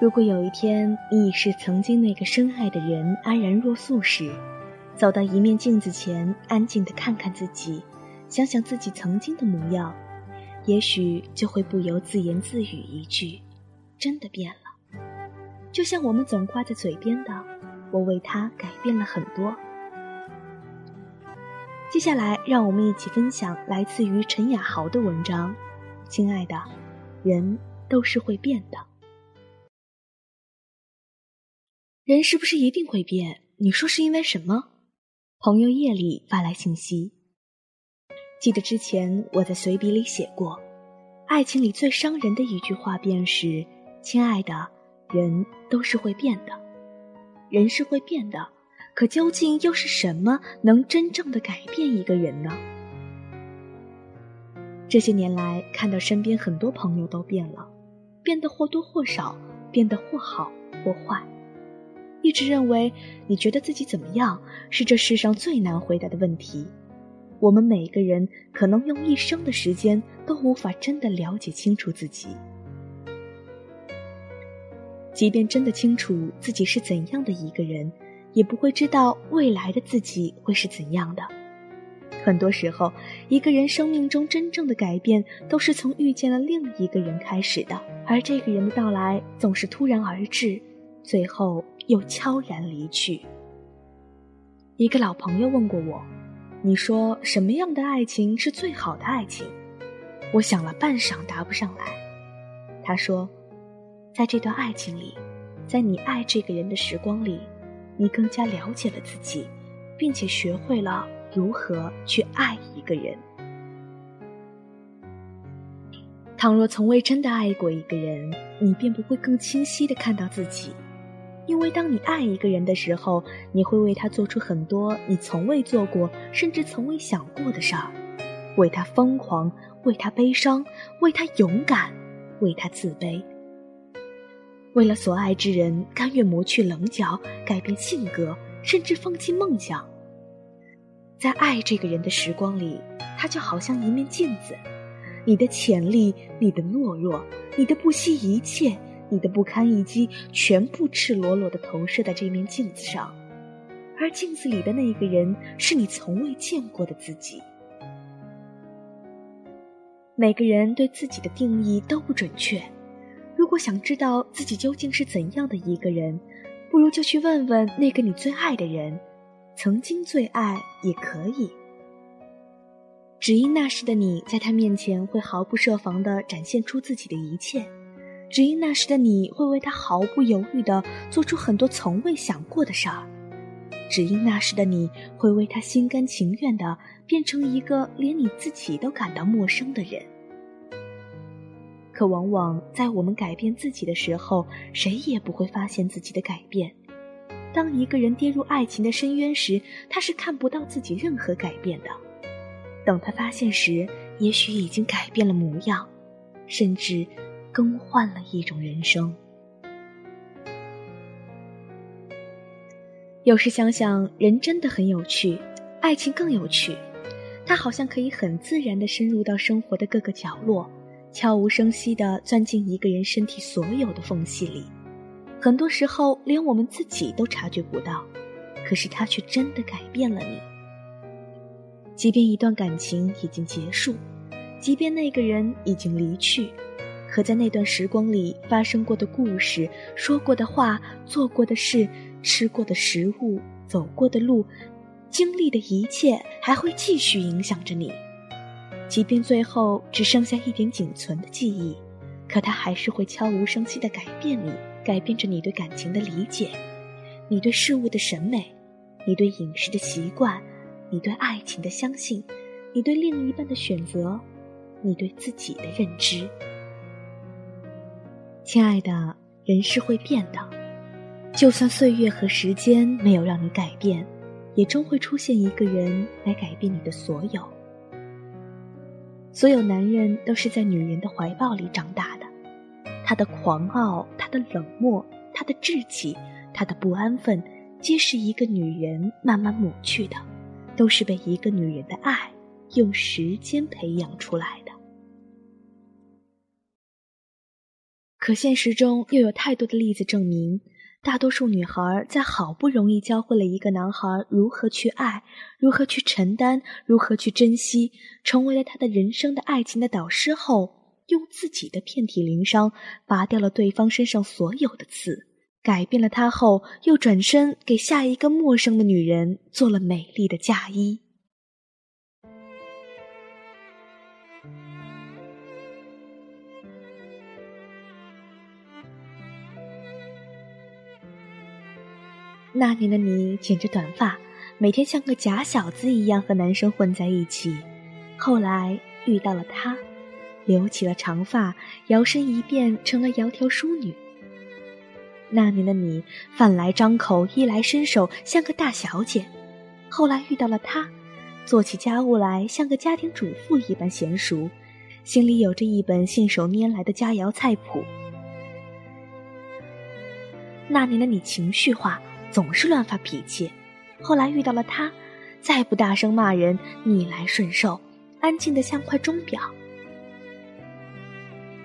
如果有一天你已是曾经那个深爱的人安然若素时，走到一面镜子前，安静的看看自己，想想自己曾经的模样，也许就会不由自言自语一句：“真的变了。”就像我们总挂在嘴边的：“我为他改变了很多。”接下来，让我们一起分享来自于陈雅豪的文章。亲爱的，人都是会变的。人是不是一定会变？你说是因为什么？朋友夜里发来信息。记得之前我在随笔里写过，爱情里最伤人的一句话便是：“亲爱的，人都是会变的。”人是会变的，可究竟又是什么能真正的改变一个人呢？这些年来，看到身边很多朋友都变了，变得或多或少，变得或好或坏。一直认为，你觉得自己怎么样是这世上最难回答的问题。我们每个人可能用一生的时间都无法真的了解清楚自己。即便真的清楚自己是怎样的一个人，也不会知道未来的自己会是怎样的。很多时候，一个人生命中真正的改变，都是从遇见了另一个人开始的，而这个人的到来总是突然而至，最后。又悄然离去。一个老朋友问过我：“你说什么样的爱情是最好的爱情？”我想了半晌，答不上来。他说：“在这段爱情里，在你爱这个人的时光里，你更加了解了自己，并且学会了如何去爱一个人。倘若从未真的爱过一个人，你便不会更清晰的看到自己。”因为当你爱一个人的时候，你会为他做出很多你从未做过，甚至从未想过的事儿，为他疯狂，为他悲伤，为他勇敢，为他自卑。为了所爱之人，甘愿磨去棱角，改变性格，甚至放弃梦想。在爱这个人的时光里，他就好像一面镜子，你的潜力，你的懦弱，你的不惜一切。你的不堪一击全部赤裸裸的投射在这面镜子上，而镜子里的那个人是你从未见过的自己。每个人对自己的定义都不准确，如果想知道自己究竟是怎样的一个人，不如就去问问那个你最爱的人，曾经最爱也可以。只因那时的你在他面前会毫不设防地展现出自己的一切。只因那时的你会为他毫不犹豫地做出很多从未想过的事儿，只因那时的你会为他心甘情愿地变成一个连你自己都感到陌生的人。可往往在我们改变自己的时候，谁也不会发现自己的改变。当一个人跌入爱情的深渊时，他是看不到自己任何改变的；等他发现时，也许已经改变了模样，甚至。更换了一种人生。有时想想，人真的很有趣，爱情更有趣。它好像可以很自然的深入到生活的各个角落，悄无声息的钻进一个人身体所有的缝隙里。很多时候，连我们自己都察觉不到，可是它却真的改变了你。即便一段感情已经结束，即便那个人已经离去。可在那段时光里发生过的故事、说过的话、做过的事、吃过的食物、走过的路、经历的一切，还会继续影响着你。即便最后只剩下一点仅存的记忆，可它还是会悄无声息地改变你，改变着你对感情的理解，你对事物的审美，你对饮食的习惯，你对爱情的相信，你对另一半的选择，你对自己的认知。亲爱的，人是会变的，就算岁月和时间没有让你改变，也终会出现一个人来改变你的所有。所有男人都是在女人的怀抱里长大的，他的狂傲，他的冷漠，他的志气，他的不安分，皆是一个女人慢慢抹去的，都是被一个女人的爱用时间培养出来的。可现实中又有太多的例子证明，大多数女孩在好不容易教会了一个男孩如何去爱、如何去承担、如何去珍惜，成为了他的人生的爱情的导师后，用自己的遍体鳞伤拔掉了对方身上所有的刺，改变了他后，又转身给下一个陌生的女人做了美丽的嫁衣。那年的你剪着短发，每天像个假小子一样和男生混在一起。后来遇到了他，留起了长发，摇身一变成了窈窕淑女。那年的你饭来张口，衣来伸手，像个大小姐。后来遇到了他，做起家务来像个家庭主妇一般娴熟，心里有着一本信手拈来的佳肴菜谱。那年的你情绪化。总是乱发脾气，后来遇到了他，再不大声骂人，逆来顺受，安静的像块钟表。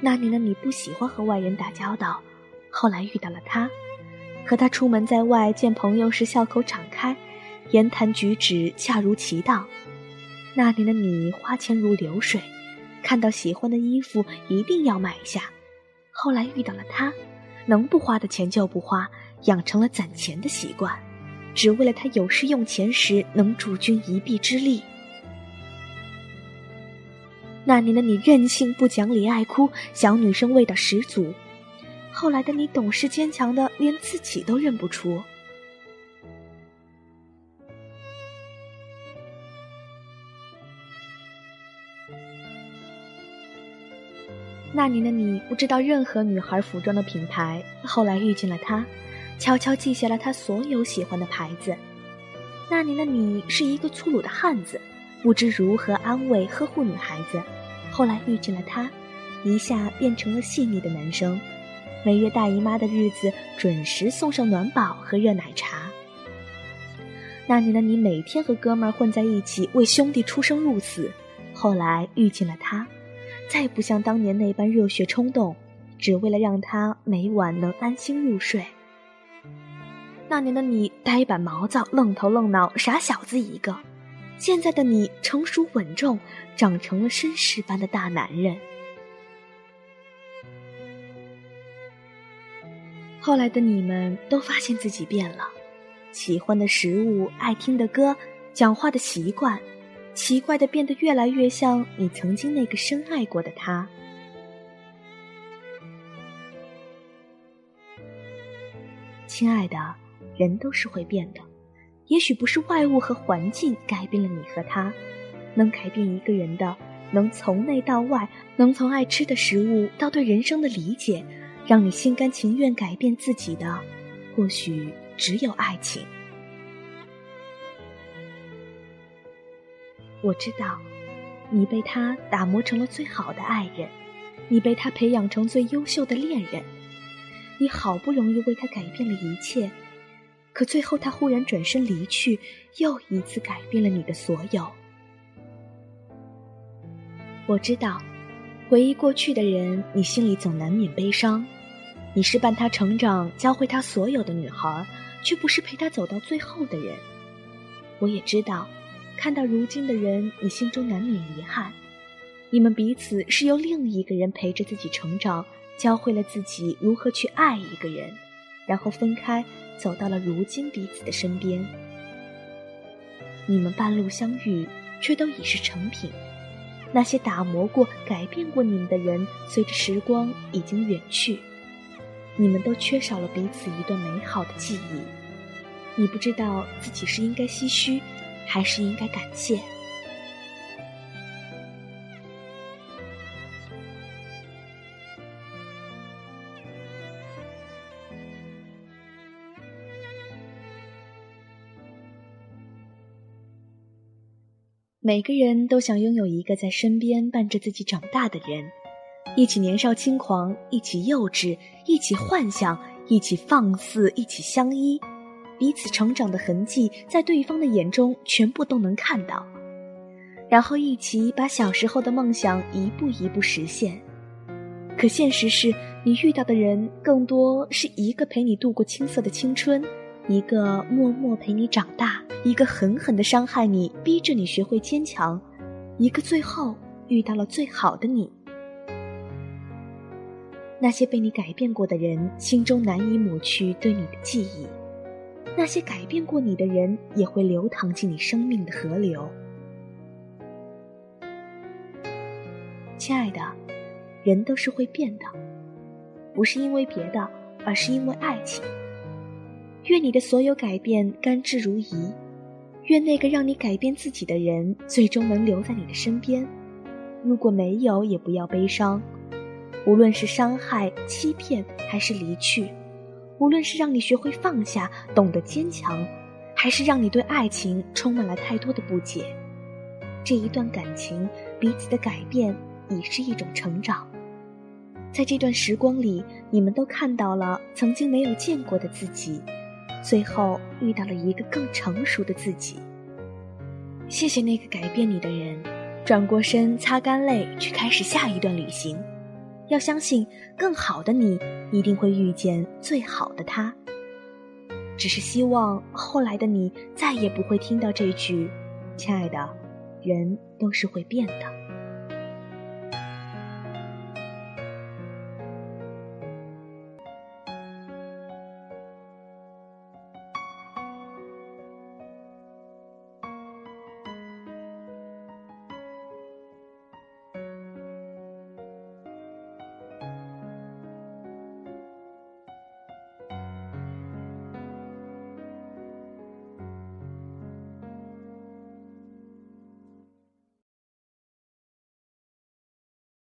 那年的你不喜欢和外人打交道，后来遇到了他，和他出门在外见朋友时笑口敞开，言谈举止恰如其道。那年的你花钱如流水，看到喜欢的衣服一定要买下，后来遇到了他，能不花的钱就不花。养成了攒钱的习惯，只为了他有事用钱时能助君一臂之力。那年的你任性不讲理，爱哭，小女生味道十足；后来的你懂事坚强的连自己都认不出。那年的你不知道任何女孩服装的品牌，后来遇见了他。悄悄记下了他所有喜欢的牌子。那年的你是一个粗鲁的汉子，不知如何安慰呵护女孩子。后来遇见了他，一下变成了细腻的男生。每月大姨妈的日子，准时送上暖宝和热奶茶。那年的你每天和哥们儿混在一起，为兄弟出生入死。后来遇见了他，再不像当年那般热血冲动，只为了让他每晚能安心入睡。那年的你呆板毛躁、愣头愣脑、傻小子一个；现在的你成熟稳重，长成了绅士般的大男人。后来的你们都发现自己变了，喜欢的食物、爱听的歌、讲话的习惯，奇怪的变得越来越像你曾经那个深爱过的他。亲爱的。人都是会变的，也许不是外物和环境改变了你和他，能改变一个人的，能从内到外，能从爱吃的食物到对人生的理解，让你心甘情愿改变自己的，或许只有爱情。我知道，你被他打磨成了最好的爱人，你被他培养成最优秀的恋人，你好不容易为他改变了一切。可最后，他忽然转身离去，又一次改变了你的所有。我知道，回忆过去的人，你心里总难免悲伤。你是伴他成长、教会他所有的女孩，却不是陪他走到最后的人。我也知道，看到如今的人，你心中难免遗憾。你们彼此是由另一个人陪着自己成长，教会了自己如何去爱一个人，然后分开。走到了如今彼此的身边，你们半路相遇，却都已是成品。那些打磨过、改变过你们的人，随着时光已经远去。你们都缺少了彼此一段美好的记忆。你不知道自己是应该唏嘘，还是应该感谢。每个人都想拥有一个在身边伴着自己长大的人，一起年少轻狂，一起幼稚，一起幻想，一起放肆，一起相依，彼此成长的痕迹在对方的眼中全部都能看到，然后一起把小时候的梦想一步一步实现。可现实是，你遇到的人更多是一个陪你度过青涩的青春，一个默默陪你长大，一个狠狠的伤害你，逼着你学会坚强，一个最后遇到了最好的你。那些被你改变过的人，心中难以抹去对你的记忆；那些改变过你的人，也会流淌进你生命的河流。亲爱的，人都是会变的。不是因为别的，而是因为爱情。愿你的所有改变甘之如饴，愿那个让你改变自己的人最终能留在你的身边。如果没有，也不要悲伤。无论是伤害、欺骗，还是离去；无论是让你学会放下、懂得坚强，还是让你对爱情充满了太多的不解，这一段感情，彼此的改变已是一种成长。在这段时光里，你们都看到了曾经没有见过的自己，最后遇到了一个更成熟的自己。谢谢那个改变你的人，转过身，擦干泪，去开始下一段旅行。要相信，更好的你一定会遇见最好的他。只是希望后来的你再也不会听到这句：“亲爱的，人都是会变的。”